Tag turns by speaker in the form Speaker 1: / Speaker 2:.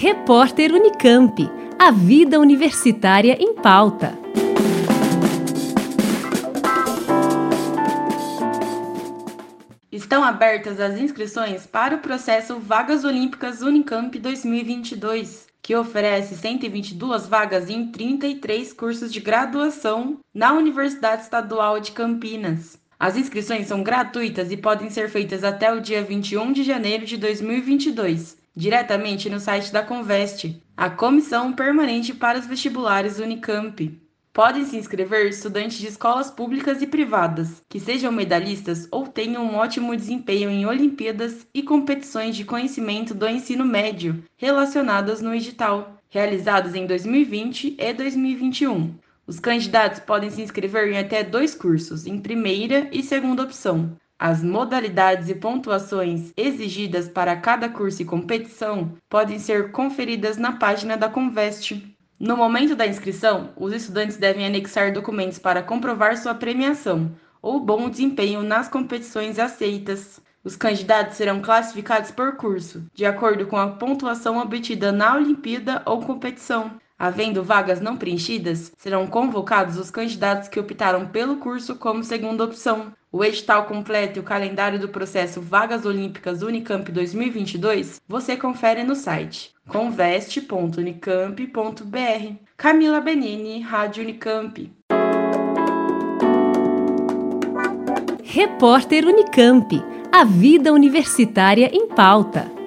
Speaker 1: Repórter Unicamp. A vida universitária em pauta.
Speaker 2: Estão abertas as inscrições para o processo Vagas Olímpicas Unicamp 2022, que oferece 122 vagas em 33 cursos de graduação na Universidade Estadual de Campinas. As inscrições são gratuitas e podem ser feitas até o dia 21 de janeiro de 2022 diretamente no site da Conveste, a Comissão Permanente para os Vestibulares Unicamp. Podem se inscrever estudantes de escolas públicas e privadas, que sejam medalhistas ou tenham um ótimo desempenho em Olimpíadas e competições de conhecimento do ensino médio relacionadas no edital, realizados em 2020 e 2021. Os candidatos podem se inscrever em até dois cursos, em primeira e segunda opção, as modalidades e pontuações exigidas para cada curso e competição podem ser conferidas na página da Conveste. No momento da inscrição, os estudantes devem anexar documentos para comprovar sua premiação ou bom desempenho nas competições aceitas. Os candidatos serão classificados por curso, de acordo com a pontuação obtida na Olimpíada ou competição. Havendo vagas não preenchidas, serão convocados os candidatos que optaram pelo curso como segunda opção. O edital completo e o calendário do processo Vagas Olímpicas Unicamp 2022 você confere no site conveste.unicamp.br. Camila Benini, Rádio Unicamp.
Speaker 1: Repórter Unicamp. A vida universitária em pauta.